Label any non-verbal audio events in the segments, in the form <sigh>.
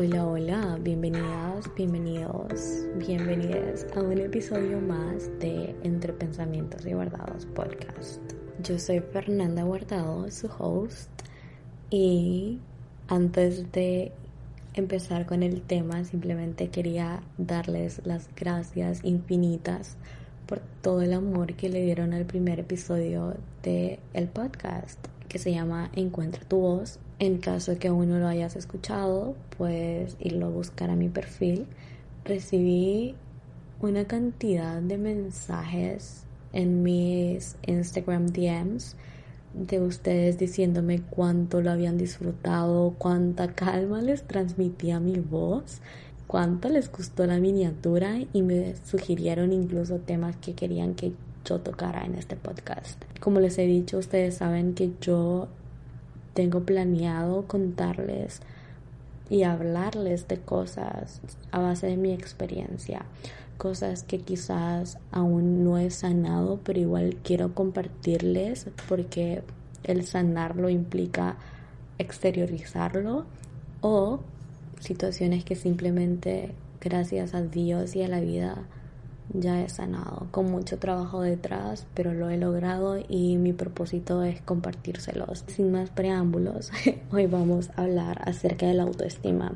Hola, hola, bienvenidas, bienvenidos, bienvenidas a un episodio más de Entre Pensamientos y Guardados podcast. Yo soy Fernanda Guardado, su host, y antes de empezar con el tema, simplemente quería darles las gracias infinitas por todo el amor que le dieron al primer episodio de el podcast que se llama Encuentra tu voz. En caso de que aún no lo hayas escuchado, puedes irlo a buscar a mi perfil. Recibí una cantidad de mensajes en mis Instagram DMs de ustedes diciéndome cuánto lo habían disfrutado, cuánta calma les transmitía mi voz, cuánto les gustó la miniatura y me sugirieron incluso temas que querían que yo en este podcast. Como les he dicho, ustedes saben que yo tengo planeado contarles y hablarles de cosas a base de mi experiencia, cosas que quizás aún no he sanado, pero igual quiero compartirles porque el sanarlo implica exteriorizarlo o situaciones que simplemente gracias a Dios y a la vida ya he sanado con mucho trabajo detrás, pero lo he logrado y mi propósito es compartírselos. Sin más preámbulos, <laughs> hoy vamos a hablar acerca de la autoestima.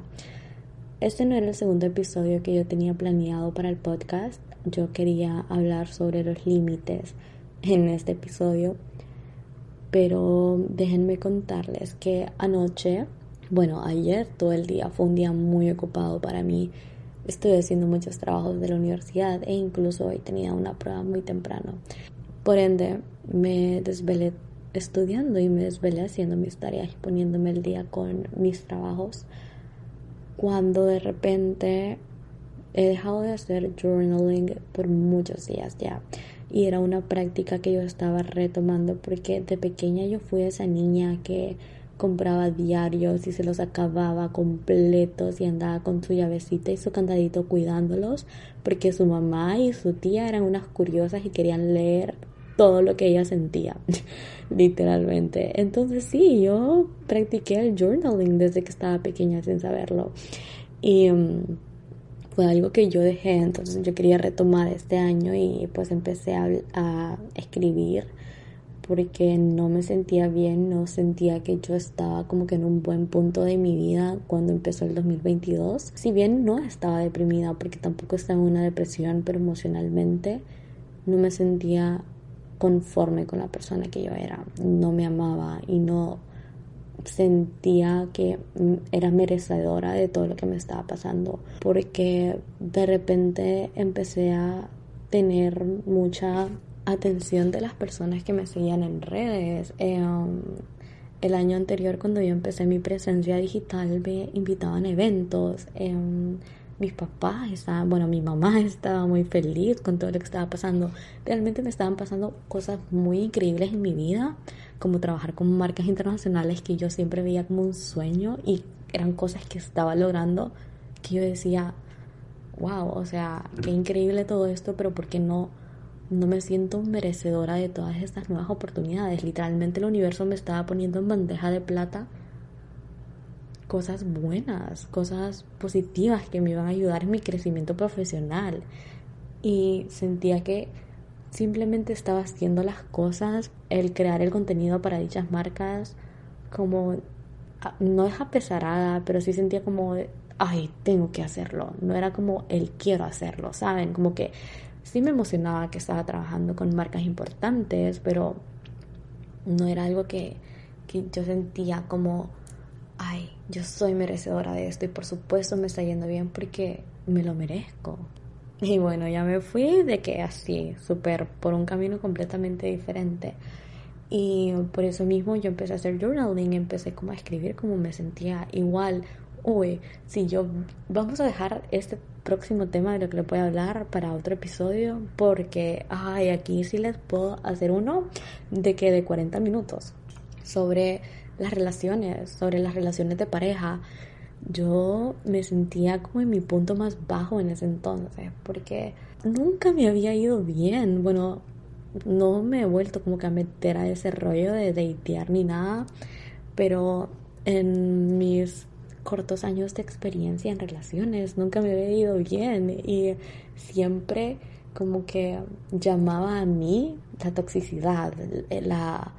Este no era el segundo episodio que yo tenía planeado para el podcast. Yo quería hablar sobre los límites en este episodio, pero déjenme contarles que anoche, bueno, ayer todo el día fue un día muy ocupado para mí Estoy haciendo muchos trabajos de la universidad e incluso hoy tenía una prueba muy temprano. Por ende, me desvelé estudiando y me desvelé haciendo mis tareas y poniéndome el día con mis trabajos. Cuando de repente he dejado de hacer journaling por muchos días ya. Y era una práctica que yo estaba retomando porque de pequeña yo fui esa niña que compraba diarios y se los acababa completos y andaba con su llavecita y su candadito cuidándolos porque su mamá y su tía eran unas curiosas y querían leer todo lo que ella sentía, <laughs> literalmente. Entonces sí, yo practiqué el journaling desde que estaba pequeña sin saberlo. Y mm, fue algo que yo dejé, entonces yo quería retomar este año y pues empecé a escribir porque no me sentía bien, no sentía que yo estaba como que en un buen punto de mi vida cuando empezó el 2022. Si bien no estaba deprimida porque tampoco estaba en una depresión, pero emocionalmente no me sentía conforme con la persona que yo era. No me amaba y no sentía que era merecedora de todo lo que me estaba pasando porque de repente empecé a tener mucha atención de las personas que me seguían en redes. Em, el año anterior, cuando yo empecé mi presencia digital, me invitaban a eventos. Em, mis papás estaban, bueno, mi mamá <laughs> estaba muy feliz con todo lo que estaba pasando. Realmente me estaban pasando cosas muy increíbles en mi vida, como trabajar con marcas internacionales que yo siempre veía como un sueño y eran cosas que estaba logrando que yo decía, wow, o sea, qué increíble todo esto, pero ¿por qué no? No me siento merecedora de todas estas nuevas oportunidades. Literalmente el universo me estaba poniendo en bandeja de plata cosas buenas, cosas positivas que me iban a ayudar en mi crecimiento profesional. Y sentía que simplemente estaba haciendo las cosas, el crear el contenido para dichas marcas, como no es apesarada, pero sí sentía como, ay, tengo que hacerlo. No era como el quiero hacerlo, ¿saben? Como que sí me emocionaba que estaba trabajando con marcas importantes, pero no era algo que, que yo sentía como, ay, yo soy merecedora de esto y por supuesto me está yendo bien porque me lo merezco. Y bueno, ya me fui de que así, súper por un camino completamente diferente. Y por eso mismo yo empecé a hacer journaling, empecé como a escribir como me sentía igual. Uy, si yo vamos a dejar este próximo tema de lo que le voy a hablar para otro episodio porque ay, aquí sí les puedo hacer uno de que de 40 minutos sobre las relaciones, sobre las relaciones de pareja. Yo me sentía como en mi punto más bajo en ese entonces porque nunca me había ido bien. Bueno, no me he vuelto como que a meter a ese rollo de datear ni nada, pero en mis cortos años de experiencia en relaciones, nunca me había ido bien y siempre como que llamaba a mí la toxicidad, la,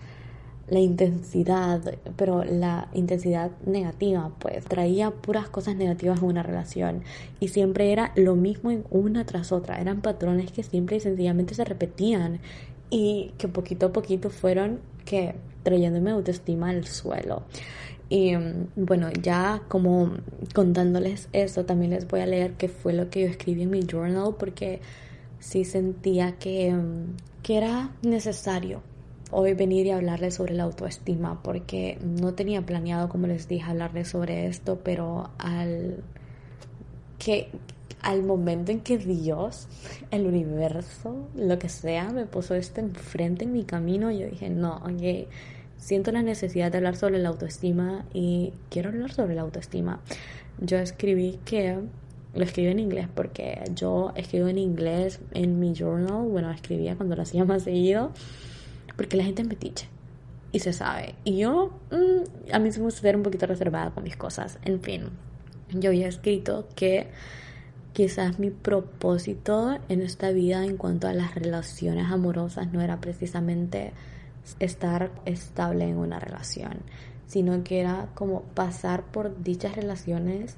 intensidad, pero la intensidad negativa, pues traía puras cosas negativas en una relación y siempre era lo mismo en una tras otra, eran patrones que simple y sencillamente se repetían y que poquito a poquito fueron que trayéndome autoestima al suelo. Y bueno, ya como contándoles eso, también les voy a leer qué fue lo que yo escribí en mi journal porque sí sentía que, que era necesario hoy venir y hablarles sobre la autoestima porque no tenía planeado, como les dije, hablarles sobre esto, pero al que al momento en que Dios, el universo, lo que sea, me puso esto enfrente en mi camino, yo dije, no, ok, siento la necesidad de hablar sobre la autoestima y quiero hablar sobre la autoestima. Yo escribí que, lo escribí en inglés porque yo escribo en inglés en mi journal, bueno, escribía cuando lo hacía más seguido, porque la gente me metiche y se sabe. Y yo, mm, a mí se me gusta ser un poquito reservada con mis cosas. En fin, yo había escrito que quizás mi propósito en esta vida en cuanto a las relaciones amorosas no era precisamente estar estable en una relación, sino que era como pasar por dichas relaciones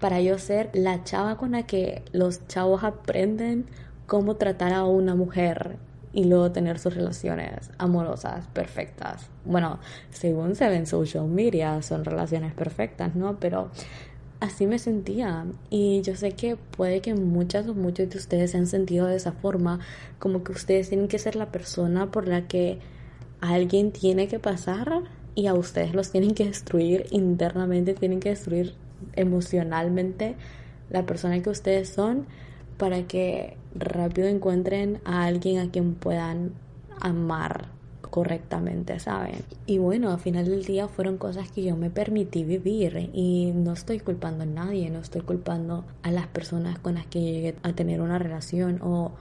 para yo ser la chava con la que los chavos aprenden cómo tratar a una mujer y luego tener sus relaciones amorosas perfectas. Bueno, según se ve en social media, son relaciones perfectas, ¿no? Pero así me sentía y yo sé que puede que muchas o muchos de ustedes se han sentido de esa forma, como que ustedes tienen que ser la persona por la que alguien tiene que pasar y a ustedes los tienen que destruir internamente, tienen que destruir emocionalmente la persona que ustedes son para que rápido encuentren a alguien a quien puedan amar correctamente, ¿saben? Y bueno, al final del día fueron cosas que yo me permití vivir y no estoy culpando a nadie, no estoy culpando a las personas con las que llegué a tener una relación o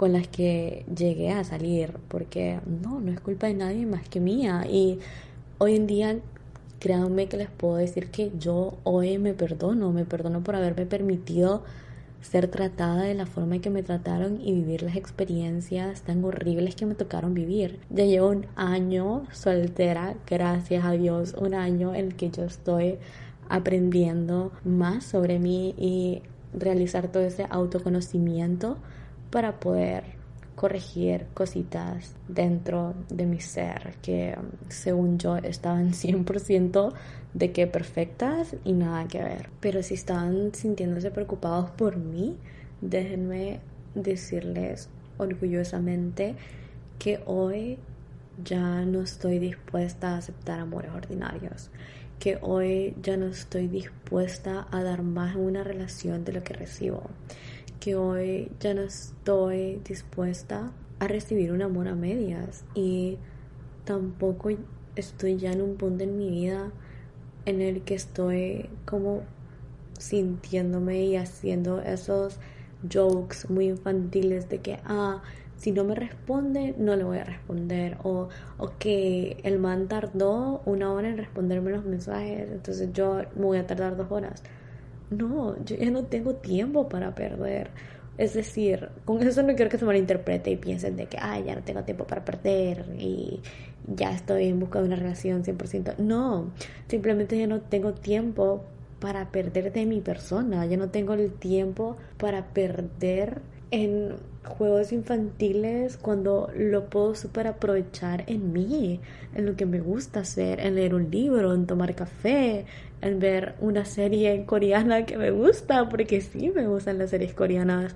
con las que llegué a salir, porque no, no es culpa de nadie más que mía. Y hoy en día, créanme que les puedo decir que yo hoy me perdono, me perdono por haberme permitido ser tratada de la forma en que me trataron y vivir las experiencias tan horribles que me tocaron vivir. Ya llevo un año soltera, gracias a Dios, un año en el que yo estoy aprendiendo más sobre mí y realizar todo ese autoconocimiento para poder corregir cositas dentro de mi ser que según yo estaban <laughs> 100% de que perfectas y nada que ver. Pero si estaban sintiéndose preocupados por mí, déjenme decirles orgullosamente que hoy ya no estoy dispuesta a aceptar amores ordinarios, que hoy ya no estoy dispuesta a dar más en una relación de lo que recibo, que hoy ya no estoy dispuesta a recibir un amor a medias y tampoco estoy ya en un punto en mi vida en el que estoy como sintiéndome y haciendo esos jokes muy infantiles de que, ah, si no me responde, no le voy a responder. O, o que el man tardó una hora en responderme los mensajes, entonces yo me voy a tardar dos horas no, yo ya no tengo tiempo para perder. Es decir, con eso no quiero que se malinterprete y piensen de que, ay, ya no tengo tiempo para perder y ya estoy en busca de una relación 100%. No, simplemente ya no tengo tiempo para perder de mi persona, ya no tengo el tiempo para perder en juegos infantiles cuando lo puedo super aprovechar en mí, en lo que me gusta hacer, en leer un libro, en tomar café, en ver una serie coreana que me gusta, porque sí me gustan las series coreanas,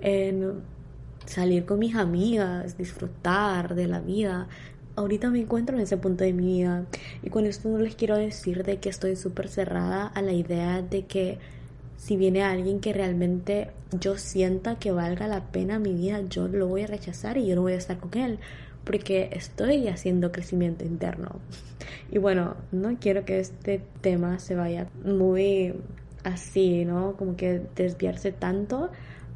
en salir con mis amigas, disfrutar de la vida. Ahorita me encuentro en ese punto de mi vida y con esto no les quiero decir de que estoy súper cerrada a la idea de que si viene alguien que realmente yo sienta que valga la pena mi vida, yo lo voy a rechazar y yo no voy a estar con él porque estoy haciendo crecimiento interno. <laughs> Y bueno, no quiero que este tema se vaya muy así, ¿no? Como que desviarse tanto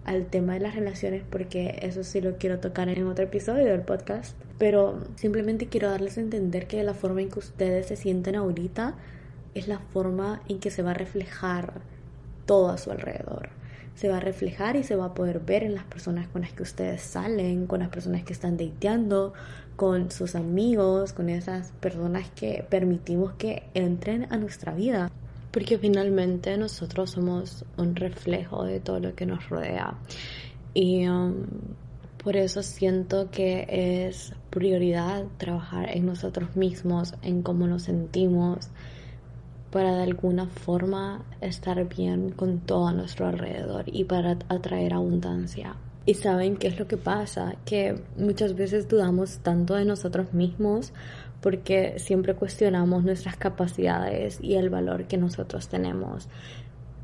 al tema de las relaciones porque eso sí lo quiero tocar en otro episodio del podcast. Pero simplemente quiero darles a entender que la forma en que ustedes se sienten ahorita es la forma en que se va a reflejar todo a su alrededor. Se va a reflejar y se va a poder ver en las personas con las que ustedes salen, con las personas que están dateando, con sus amigos, con esas personas que permitimos que entren a nuestra vida. Porque finalmente nosotros somos un reflejo de todo lo que nos rodea. Y um, por eso siento que es prioridad trabajar en nosotros mismos, en cómo nos sentimos, para de alguna forma estar bien con todo a nuestro alrededor y para atraer abundancia. Y saben qué es lo que pasa, que muchas veces dudamos tanto de nosotros mismos porque siempre cuestionamos nuestras capacidades y el valor que nosotros tenemos.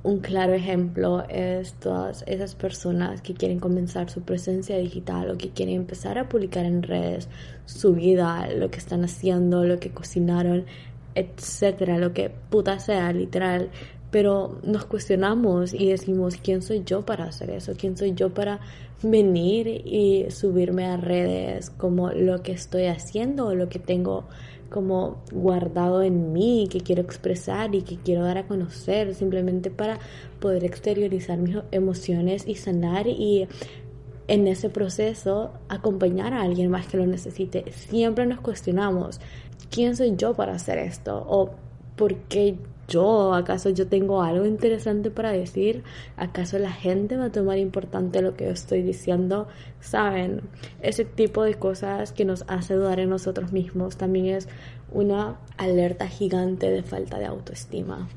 Un claro ejemplo es todas esas personas que quieren comenzar su presencia digital o que quieren empezar a publicar en redes su vida, lo que están haciendo, lo que cocinaron, etcétera, lo que puta sea, literal. Pero nos cuestionamos y decimos, ¿quién soy yo para hacer eso? ¿Quién soy yo para venir y subirme a redes como lo que estoy haciendo o lo que tengo como guardado en mí, que quiero expresar y que quiero dar a conocer, simplemente para poder exteriorizar mis emociones y sanar y en ese proceso acompañar a alguien más que lo necesite. Siempre nos cuestionamos, ¿quién soy yo para hacer esto? ¿O por qué yo? ¿Acaso yo tengo algo interesante para decir? ¿Acaso la gente va a tomar importante lo que yo estoy diciendo? Saben, ese tipo de cosas que nos hace dudar en nosotros mismos también es una alerta gigante de falta de autoestima.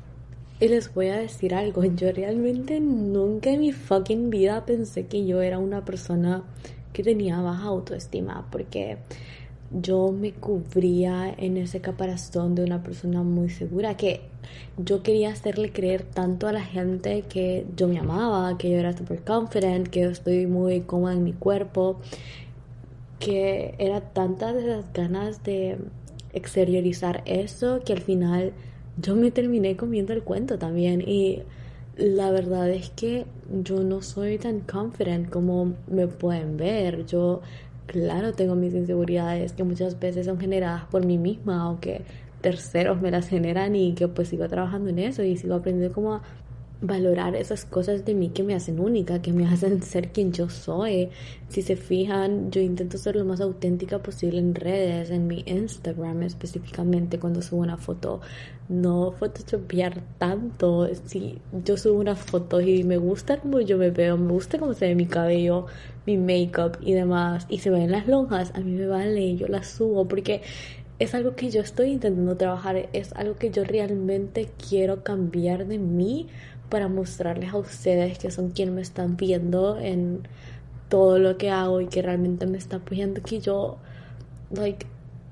Y les voy a decir algo, <laughs> yo realmente nunca en mi fucking vida pensé que yo era una persona que tenía baja autoestima, porque yo me cubría en ese caparazón de una persona muy segura que yo quería hacerle creer tanto a la gente que yo me amaba, que yo era super confident, que yo estoy muy cómoda en mi cuerpo, que era tantas de las ganas de exteriorizar eso que al final yo me terminé comiendo el cuento también y la verdad es que yo no soy tan confident como me pueden ver. Yo claro, tengo mis inseguridades que muchas veces son generadas por mí misma o que terceros me las generan y que pues sigo trabajando en eso y sigo aprendiendo cómo a valorar esas cosas de mí que me hacen única, que me <laughs> hacen ser quien yo soy. Si se fijan, yo intento ser lo más auténtica posible en redes, en mi Instagram específicamente cuando subo una foto. No photoshopear tanto. Si yo subo una foto y me gusta como yo me veo, me gusta cómo se ve mi cabello, mi makeup y demás, y se ven las lonjas, a mí me vale, yo las subo porque es algo que yo estoy intentando trabajar, es algo que yo realmente quiero cambiar de mí para mostrarles a ustedes que son quienes me están viendo en todo lo que hago y que realmente me están apoyando que yo like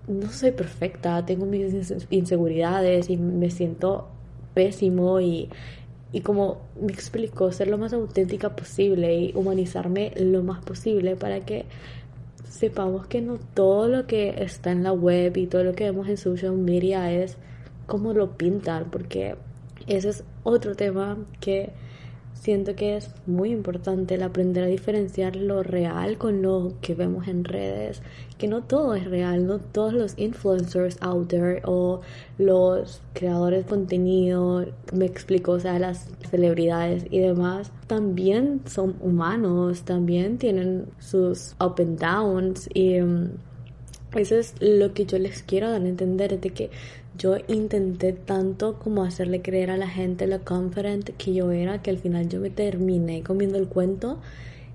no soy perfecta tengo mis inseguridades y me siento pésimo y y como me explicó ser lo más auténtica posible y humanizarme lo más posible para que sepamos que no todo lo que está en la web y todo lo que vemos en social media es como lo pintan porque ese es otro tema que siento que es muy importante el aprender a diferenciar lo real con lo que vemos en redes, que no todo es real, no todos los influencers out there o los creadores de contenido, me explico, o sea, las celebridades y demás, también son humanos, también tienen sus up and downs y um, eso es lo que yo les quiero dar a entender, de que yo intenté tanto como hacerle creer a la gente lo confident que yo era, que al final yo me terminé comiendo el cuento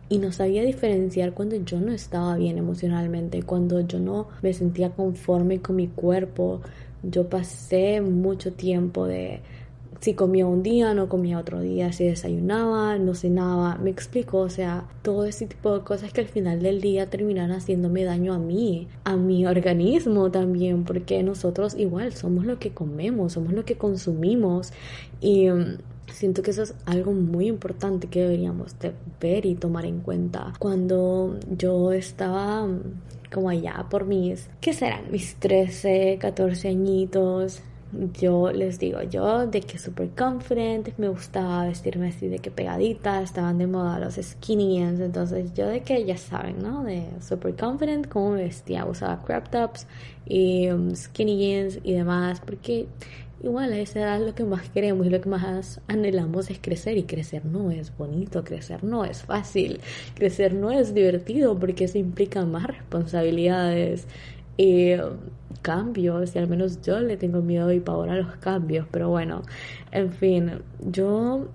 y no sabía diferenciar cuando yo no estaba bien emocionalmente, cuando yo no me sentía conforme con mi cuerpo. Yo pasé mucho tiempo de si comía un día, no comía otro día, si desayunaba, no cenaba, me explico, o sea, todo ese tipo de cosas que al final del día terminan haciéndome daño a mí, a mi organismo también, porque nosotros igual somos lo que comemos, somos lo que consumimos y mm, Siento que eso es algo muy importante que deberíamos de ver y tomar en cuenta. Cuando yo estaba mm, como allá por mis, ¿qué serán? Mis 13, 14 añitos, yo les digo, yo de que super confident, me gustaba vestirme así de que pegadita, estaban de moda los skinny jeans, entonces yo de que ya saben, ¿no? De super confident, cómo me vestía, usaba crop tops y um, skinny jeans y demás, porque igual a esa edad lo que más queremos y lo que más anhelamos es crecer y crecer no es bonito, crecer no es fácil, crecer no es divertido porque eso implica más responsabilidades y cambios y al menos yo le tengo miedo y pavor a los cambios pero bueno en fin yo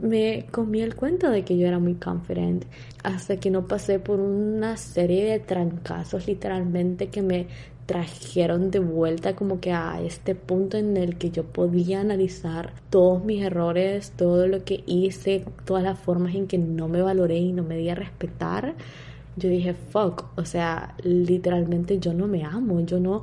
me comí el cuento de que yo era muy confident hasta que no pasé por una serie de trancazos literalmente que me trajeron de vuelta como que a este punto en el que yo podía analizar todos mis errores, todo lo que hice, todas las formas en que no me valoré y no me di a respetar yo dije, fuck, o sea, literalmente yo no me amo, yo no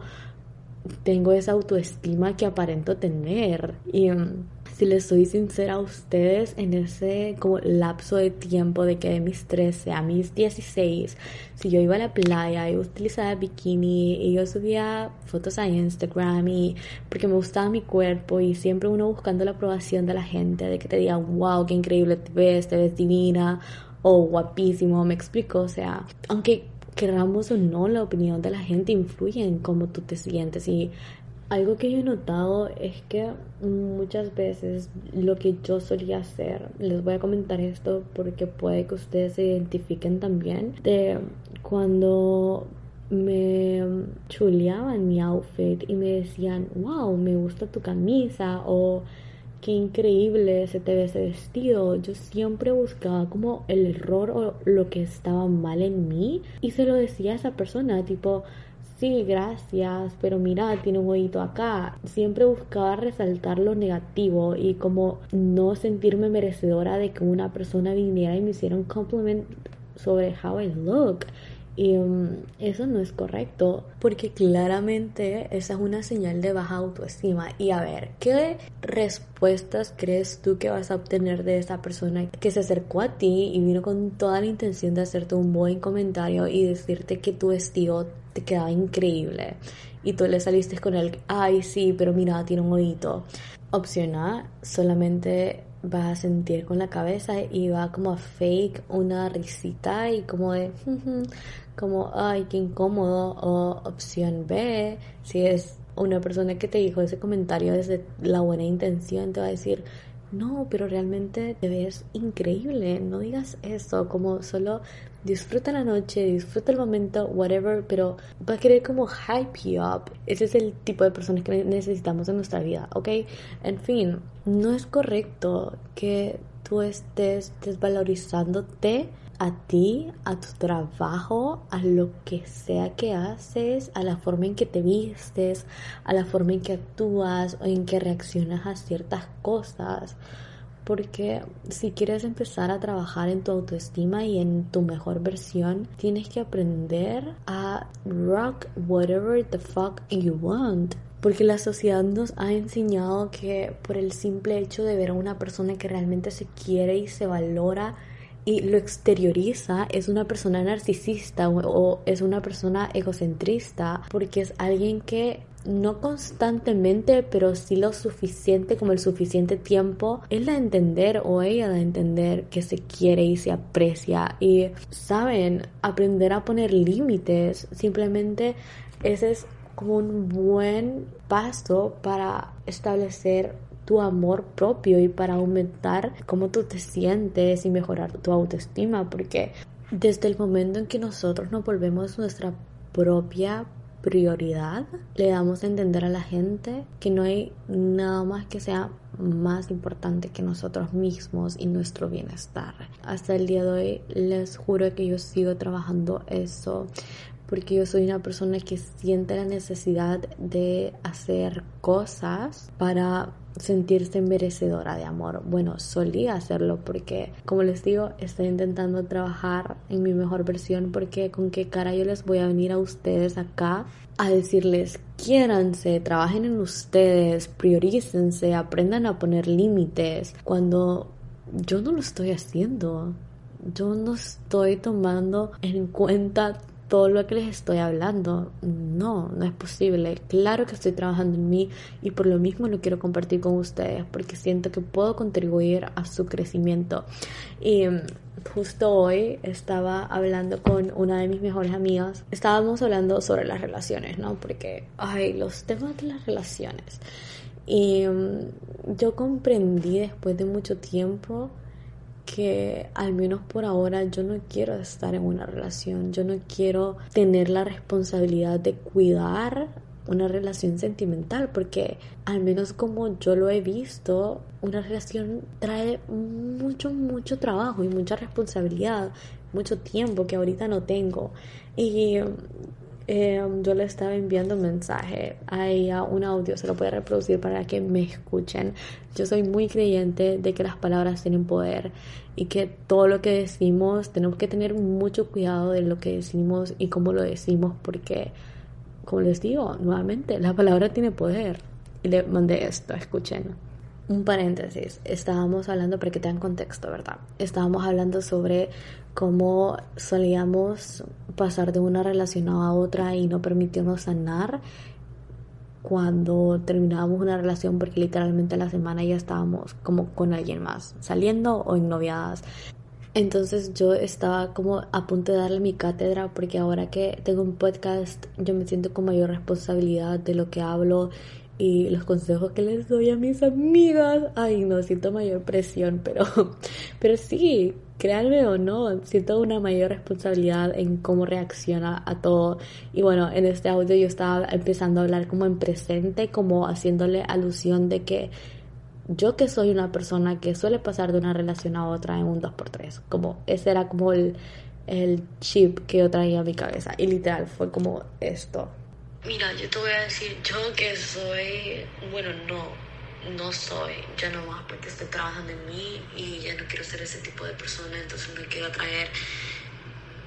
tengo esa autoestima que aparento tener. Y mm, si les soy sincera a ustedes, en ese como lapso de tiempo de que de mis 13 a mis 16, si yo iba a la playa y utilizaba bikini y yo subía fotos a Instagram y porque me gustaba mi cuerpo y siempre uno buscando la aprobación de la gente, de que te digan, wow, qué increíble te ves, te ves divina o guapísimo, me explico, o sea, aunque queramos o no, la opinión de la gente influye en cómo tú te sientes. Y algo que yo he notado es que muchas veces lo que yo solía hacer, les voy a comentar esto porque puede que ustedes se identifiquen también, de cuando me chuleaban mi outfit y me decían, wow, me gusta tu camisa o qué increíble se te ve ese vestido. Yo siempre buscaba como el error o lo que estaba mal en mí y se lo decía a esa persona, tipo, sí, gracias, pero mira, tiene un huevito acá. Siempre buscaba resaltar lo negativo y como no sentirme merecedora de que una persona viniera y me hiciera un compliment sobre how I look. Y um, eso no es correcto, porque claramente esa es una señal de baja autoestima. Y a ver, ¿qué respuestas crees tú que vas a obtener de esa persona que se acercó a ti y vino con toda la intención de hacerte un buen comentario y decirte que tu vestido te quedaba increíble? Y tú le saliste con el, ay sí, pero mira, tiene un oído. Opción A, solamente vas a sentir con la cabeza y va como a fake una risita y como de como ay qué incómodo o opción B si es una persona que te dijo ese comentario desde la buena intención te va a decir no, pero realmente te ves increíble, no digas eso, como solo disfruta la noche, disfruta el momento, whatever, pero va a querer como hype you up. Ese es el tipo de personas que necesitamos en nuestra vida, ¿ok? En fin, no es correcto que tú estés desvalorizándote a ti, a tu trabajo, a lo que sea que haces, a la forma en que te vistes, a la forma en que actúas o en que reaccionas a ciertas cosas. Porque si quieres empezar a trabajar en tu autoestima y en tu mejor versión, tienes que aprender a rock whatever the fuck you want. Porque la sociedad nos ha enseñado que por el simple hecho de ver a una persona que realmente se quiere y se valora y lo exterioriza, es una persona narcisista o, es una persona egocentrista porque es alguien que no constantemente, pero sí lo suficiente, como el suficiente tiempo, él da a entender o ella da a entender que se quiere y se aprecia. Y saben, aprender a poner límites, simplemente ese es como un buen paso para establecer tu amor propio y para aumentar cómo tú te sientes y mejorar tu autoestima, porque desde el momento en que nosotros nos volvemos nuestra propia prioridad, le damos a entender a la gente que no hay nada más que sea más importante que nosotros mismos y nuestro bienestar. Hasta el día de hoy les juro que yo sigo trabajando eso porque yo soy una persona que siente la necesidad de hacer cosas para sentirse merecedora de amor. Bueno, solía hacerlo porque, como les digo, estoy intentando trabajar en mi mejor versión porque con qué cara yo les voy a venir a ustedes acá a decirles, quiéranse, trabajen en ustedes, priorícense, aprendan a poner límites, cuando yo no lo estoy haciendo. Yo no estoy tomando en cuenta todo lo que les estoy hablando. No, no es posible. Claro que estoy trabajando en mí y por lo mismo lo quiero compartir con ustedes porque siento que puedo contribuir a su crecimiento. Y mm, justo hoy estaba hablando con una de mis mejores amigas. Estábamos hablando sobre las relaciones, ¿no? Porque, ay, los temas de las relaciones. Y mm, yo comprendí después de mucho tiempo que al menos por ahora yo no quiero estar en una relación, yo no quiero tener la responsabilidad de cuidar una relación sentimental porque al menos como yo lo he visto una relación trae mucho mucho trabajo y mucha responsabilidad mucho tiempo que ahorita no tengo. Y Em, yo le estaba enviando un mensaje a ella, un audio, se lo puede reproducir para que me escuchen. Yo soy muy creyente de que las palabras tienen poder y que todo lo que decimos tenemos que tener mucho cuidado de lo que decimos y cómo lo decimos porque, como les digo, nuevamente, la palabra tiene poder. Y le mandé esto, escuchen. Un paréntesis, estábamos hablando, para que tengan contexto, ¿verdad? Estábamos hablando sobre cómo solíamos pasar de una relación a otra y no permitirnos sanar cuando terminábamos una relación porque literalmente a la semana ya estábamos como con alguien más, saliendo o noviadas. Entonces yo estaba como a punto de darle mi cátedra porque ahora que tengo un podcast yo me siento con mayor responsabilidad de lo que hablo y los consejos que les doy a mis amigas. Ay, no, siento mayor presión, pero, <laughs> pero sí, créanme o no, siento una mayor responsabilidad en cómo reacciona a todo. Y bueno, en este audio yo estaba empezando a hablar como en presente, como haciéndole alusión de que yo que soy una persona que suele pasar de una relación a otra en un 2x3, como ese era como el, el chip que yo traía a mi cabeza. Y literal fue como esto. Mira, yo te voy a decir, yo que soy, bueno, no, no soy, ya no más porque estoy trabajando en mí y ya no quiero ser ese tipo de persona, entonces no quiero atraer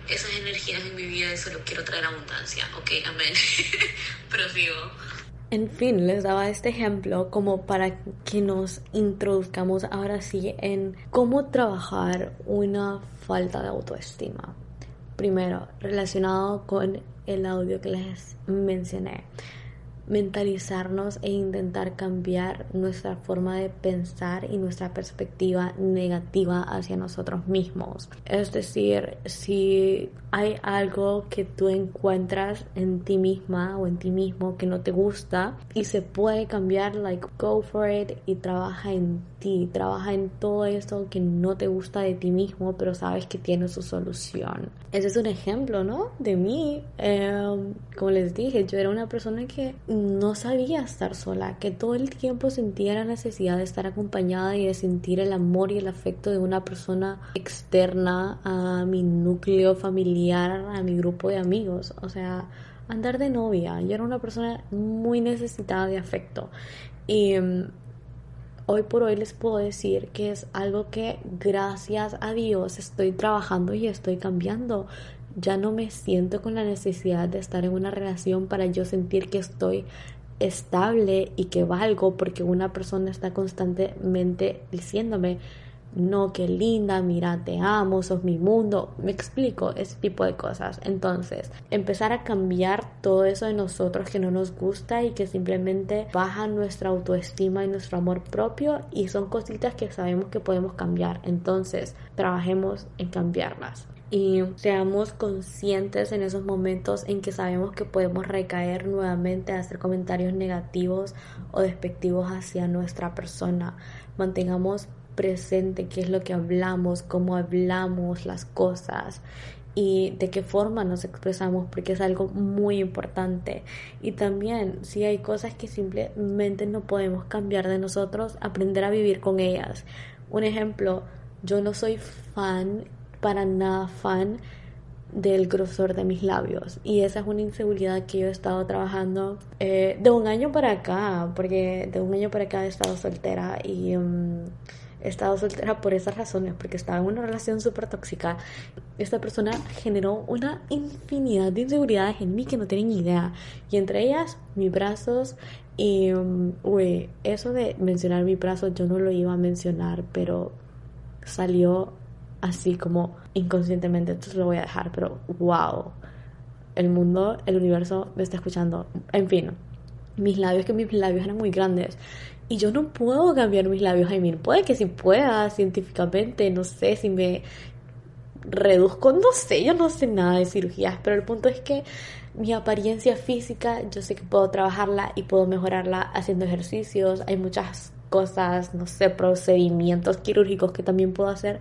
esas energías en mi vida y solo quiero traer abundancia. Ok, amén. <laughs> Prosigo. En fin, les daba este ejemplo como para que nos introduzcamos ahora sí en cómo trabajar una falta de autoestima. Primero, relacionado con el audio que les mencioné mentalizarnos e intentar cambiar nuestra forma de pensar y nuestra perspectiva negativa hacia nosotros mismos. Es decir, si hay algo que tú encuentras en ti misma o en ti mismo que no te gusta y se puede cambiar, like go for it y trabaja en trabaja en todo eso que no te gusta de ti mismo, pero sabes que tiene su solución. Ese es un ejemplo, ¿no? De mí, em, como les dije, yo era una persona que no sabía estar sola, que todo el tiempo sentía la necesidad de estar acompañada y de sentir el amor y el afecto de una persona externa a mi núcleo familiar, a mi grupo de amigos. O sea, andar de novia. Yo era una persona muy necesitada de afecto. Y mm, hoy por hoy les puedo decir que es algo que gracias a Dios estoy trabajando y estoy cambiando. Ya no me siento con la necesidad de estar en una relación para yo sentir que estoy estable y que valgo porque una persona está constantemente diciéndome no, qué linda, mira, te amo, sos mi mundo. Me explico ese tipo de cosas. Entonces, empezar a cambiar todo eso de nosotros que no nos gusta y que simplemente baja nuestra autoestima y nuestro amor propio y son cositas que sabemos que podemos cambiar. Entonces, trabajemos en cambiarlas y seamos conscientes en esos momentos en que sabemos que podemos recaer nuevamente a hacer comentarios negativos o despectivos hacia nuestra persona. Mantengamos presente qué es lo que hablamos, cómo hablamos las cosas y de qué forma nos expresamos porque es algo muy importante. Y también si hay cosas que simplemente no podemos cambiar de nosotros aprender a vivir con ellas. Un ejemplo yo no soy fan para nada fan del grosor de mis labios. Y esa es una inseguridad que yo he estado trabajando eh, de un año para acá porque de un año para acá he estado soltera y mm, he estado soltera por esas razones porque estaba en una relación súper tóxica esta persona generó una infinidad de inseguridades en mí que no tienen idea y entre ellas mis brazos y um, eso de mencionar mis brazos yo no lo iba a mencionar pero salió así como inconscientemente, entonces lo voy a dejar, pero wow. el mundo, el universo me está escuchando. En fin, mis labios, que mis labios eran muy grandes. Y yo no puedo cambiar mis labios, I mean, puede que si pueda científicamente, no sé si me reduzco, no sé, yo no sé nada de cirugías, pero el punto es que mi apariencia física, yo sé que puedo trabajarla y puedo mejorarla haciendo ejercicios, hay muchas cosas, no sé, procedimientos quirúrgicos que también puedo hacer,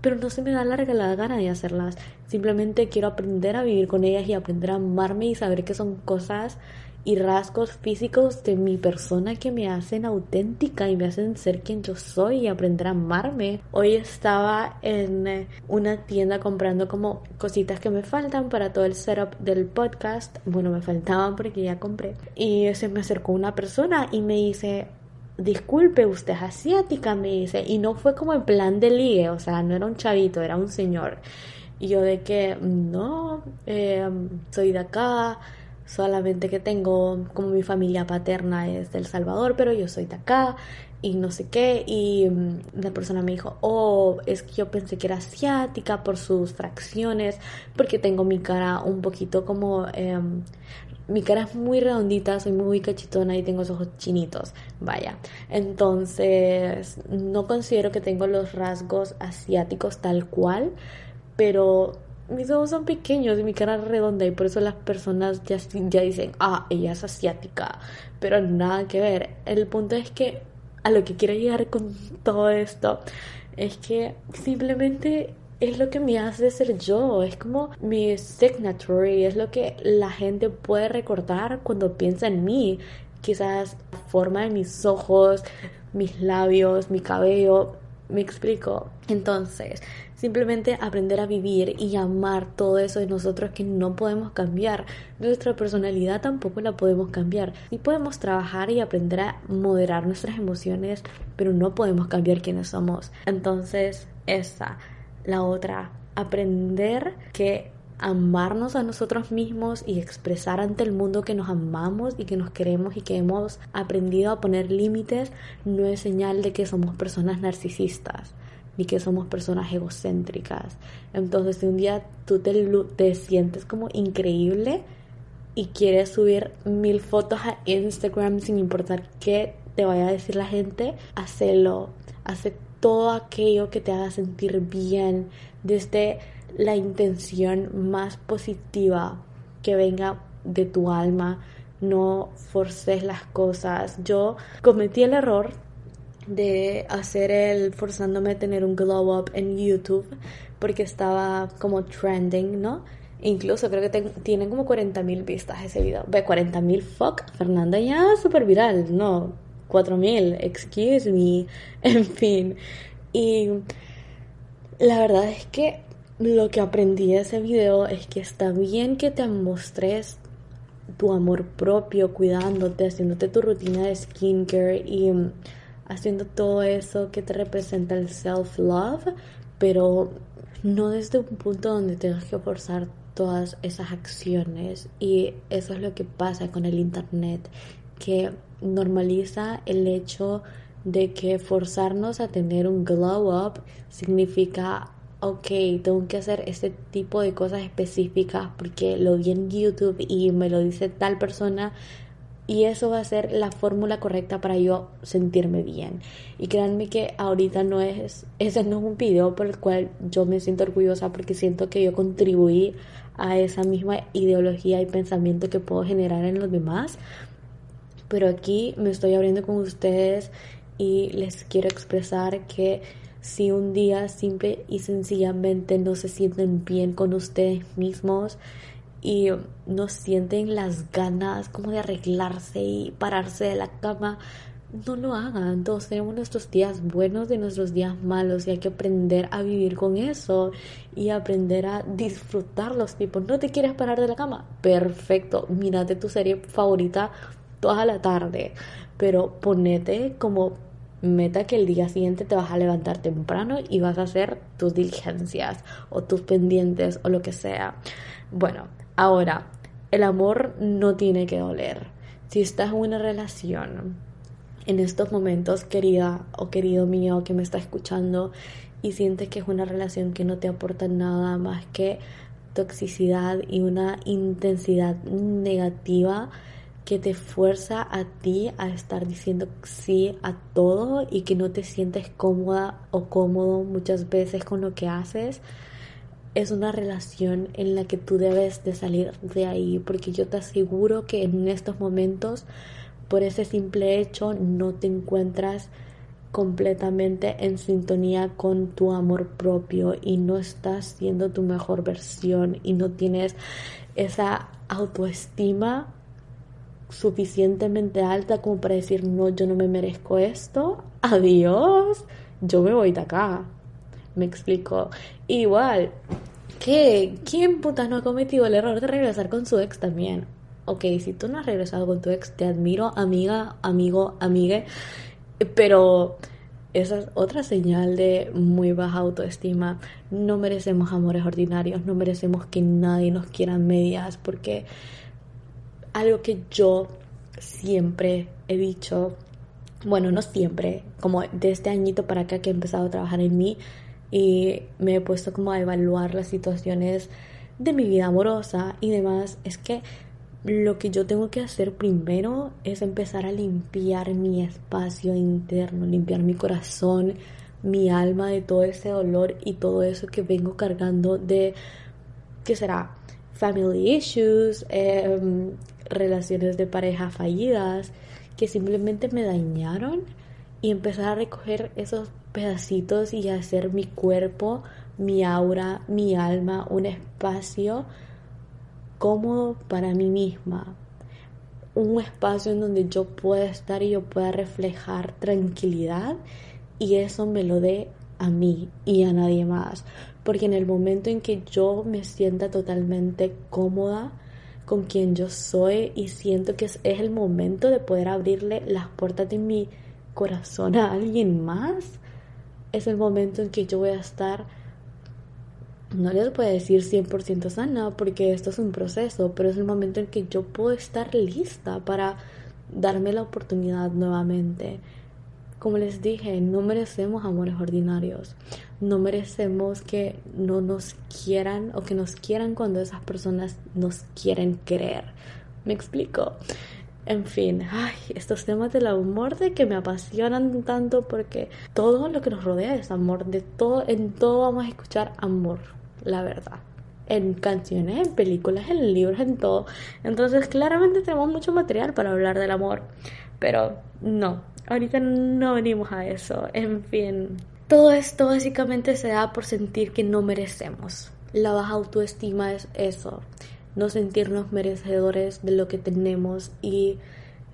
pero no se me da larga la gana de hacerlas. Simplemente quiero aprender a vivir con ellas y aprender a amarme y saber que son cosas y rasgos físicos de mi persona que me hacen auténtica y me hacen ser quien yo soy y aprender a amarme. Hoy estaba en eh, una tienda comprando como cositas que me faltan para todo el setup del podcast. Bueno, me faltaban porque ya compré. Y se me acercó una persona y me dice, disculpe, usted es asiática, me dice. Y no fue como en plan de ligue, o sea, no era un chavito, era un señor. Y yo de que, no, eh, soy de acá solamente que tengo como mi familia paterna es del Salvador, pero yo soy de acá y no sé qué. Y mm, la persona me dijo, oh, es que yo pensé que era asiática por sus fracciones, porque tengo mi cara un poquito como... Em, mi cara es muy redondita, soy muy cachitona y tengo los ojos chinitos, vaya. Entonces, no considero que tengo los rasgos asiáticos tal cual, pero mis ojos son pequeños y mi cara es redonda y por eso las personas ya, ya dicen, ah, ella es asiática, pero nada que ver. El punto es que a lo que quiero llegar con todo esto es que simplemente es lo que me hace ser yo, es como mi signature, es lo que la gente puede recordar cuando piensa en mí. Quizás la forma de mis ojos, mis labios, mi cabello, me explico. Entonces, Simplemente aprender a vivir y amar todo eso de nosotros que no podemos cambiar. Nuestra personalidad tampoco la podemos cambiar. Sí podemos trabajar y aprender a moderar nuestras emociones, pero no podemos cambiar quiénes somos. Entonces, esa. La otra, aprender que amarnos a nosotros mismos y expresar ante el mundo que nos amamos y que nos queremos y que hemos aprendido a poner límites no es señal de que somos personas narcisistas ni que somos personas egocéntricas. Entonces, si un día tú te, te sientes como increíble y quieres subir mil fotos a Instagram sin importar qué te vaya a decir la gente, hacelo. Hace todo aquello que te haga sentir bien desde la intención más positiva que venga de tu alma. No forces las cosas. Yo cometí el error de hacer el forzándome a tener un glow up en YouTube porque estaba como trending, ¿no? Incluso creo que tiene como 40 mil vistas ese video. Ve, 40 mil, fuck, Fernanda ya súper viral, no, 4 mil, excuse me, <laughs> en fin. Y la verdad es que lo que aprendí de ese video es que está bien que te mostres tu amor propio, cuidándote, haciéndote tu rutina de skincare y haciendo todo eso que te representa el self-love, pero no desde un punto donde tengas que forzar todas esas acciones. Y eso es lo que pasa con el internet que normaliza el hecho de que forzarnos a tener un glow up significa ok, tengo que hacer este tipo de cosas específicas porque lo vi en YouTube y me lo dice tal persona y eso va a ser la fórmula correcta para yo sentirme bien. Y créanme que ahorita no es, ese no es un video por el cual yo me siento orgullosa porque siento que yo contribuí a esa misma ideología y pensamiento que puedo generar en los demás. Pero aquí me estoy abriendo con ustedes y les quiero expresar que si un día simple y sencillamente no se sienten bien con ustedes mismos, y no sienten las ganas como de arreglarse y pararse de la cama, no lo hagan. Todos tenemos nuestros días buenos y nuestros días malos y hay que aprender a vivir con eso y aprender a disfrutar los. ¿No te quieres parar de la cama? Perfecto. Mírate tu serie favorita toda la tarde, pero ponete como meta que el día siguiente te vas a levantar temprano y vas a hacer tus diligencias o tus pendientes o lo que sea. Bueno, Ahora, el amor no tiene que doler. Si estás en una relación, en estos momentos, querida o querido mío que me está escuchando, y sientes que es una relación que no te aporta nada más que toxicidad y una intensidad negativa que te fuerza a ti a estar diciendo sí a todo y que no te sientes cómoda o cómodo muchas veces con lo que haces, es una relación en la que tú debes de salir de ahí porque yo te aseguro que en estos momentos por ese simple hecho no te encuentras completamente en sintonía con tu amor propio y no estás siendo tu mejor versión y no tienes esa autoestima suficientemente alta como para decir, no, yo no me merezco esto, adiós, yo me voy de acá. Me explico. Igual, ¿qué? ¿Quién putas no ha cometido el error de regresar con su ex también? Ok, si tú no has regresado con tu ex, te admiro, amiga, amigo, amigue, pero esa es otra señal de muy baja autoestima. No merecemos amores ordinarios, no merecemos que nadie nos quiera medias, porque algo que yo siempre he dicho, bueno, no siempre, como de este añito para acá que he empezado a trabajar en mí y me he puesto como a evaluar las situaciones de mi vida amorosa y demás, es que lo que yo tengo que hacer primero es empezar a limpiar mi espacio interno, limpiar mi corazón, mi alma de todo ese dolor y todo eso que vengo cargando de, ¿qué será? Family issues, eh, relaciones de pareja fallidas que simplemente me dañaron y empezar a recoger esos pedacitos y hacer mi cuerpo, mi aura, mi alma un espacio cómodo para mí misma. Un espacio en donde yo pueda estar y yo pueda reflejar tranquilidad y eso me lo dé a mí y a nadie más. Porque en el momento en que yo me sienta totalmente cómoda, con quien yo soy y siento que es, el momento de poder abrirle las puertas de mi corazón a alguien más. Es el momento en que yo voy a estar, no les voy a decir 100% sana porque esto es un proceso, pero es el momento en que yo puedo estar lista para darme la oportunidad nuevamente. Como les dije, no merecemos amores ordinarios no merecemos que no nos quieran o que nos quieran cuando esas personas nos quieren querer. ¿Me explico? En fin, ay, estos temas del amor de que me apasionan tanto porque todo lo que nos rodea es amor, de todo, en todo vamos a escuchar amor, la verdad. En canciones, en películas, en libros, en todo. Entonces, claramente tenemos mucho material para hablar del amor. Pero no, ahorita no venimos a eso. En fin, todo esto básicamente se da por sentir que no merecemos. La baja autoestima es eso, no sentirnos merecedores de lo que tenemos y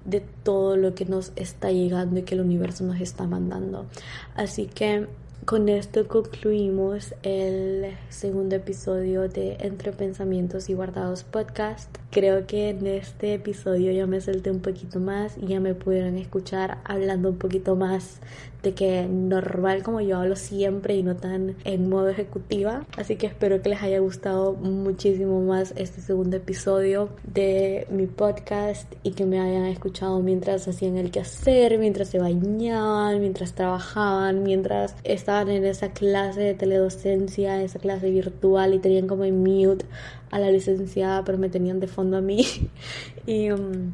de todo lo que nos está llegando y que el universo nos está mandando. Así que con esto concluimos el segundo episodio de Entre Pensamientos y Guardados podcast. Creo que en este episodio ya me solté un poquito más y ya me pudieron escuchar hablando un poquito más de que normal como yo hablo siempre y no tan en modo ejecutiva. Así que espero que les haya gustado muchísimo más este segundo episodio de mi podcast y que me hayan escuchado mientras hacían el quehacer, mientras se bañaban, mientras trabajaban, mientras estaban en esa clase de teledocencia, esa clase virtual y tenían como en mute a la licenciada, pero me tenían de fondo a mí. <laughs> y um,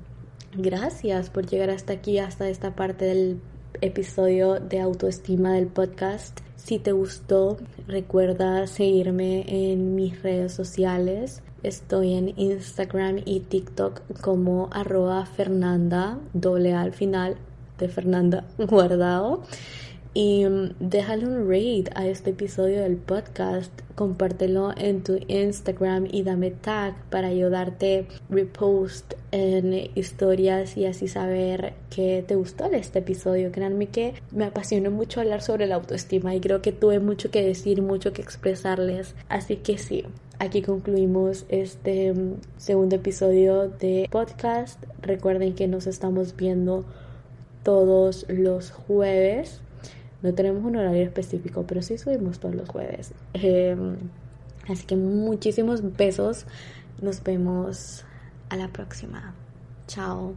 gracias por llegar hasta aquí, hasta esta parte del episodio de autoestima del podcast. Si te gustó, recuerda seguirme en mis redes sociales. Estoy en Instagram y TikTok como arroba Fernanda, doble al final de Fernanda <laughs> guardado y mm, déjale un rate a este episodio del podcast, compártelo en tu Instagram y dame tag para ayudarte repost en historias y así saber que te gustó este episodio. Créanme que me apasionó mucho hablar sobre la autoestima y creo que tuve mucho que decir, mucho que expresarles. Así que sí, aquí concluimos este mm, segundo episodio de podcast. Recuerden que nos estamos viendo todos los jueves no tenemos un horario específico, pero sí subimos todos los jueves. Em, así que muchísimos besos. Nos vemos a la próxima. Chao.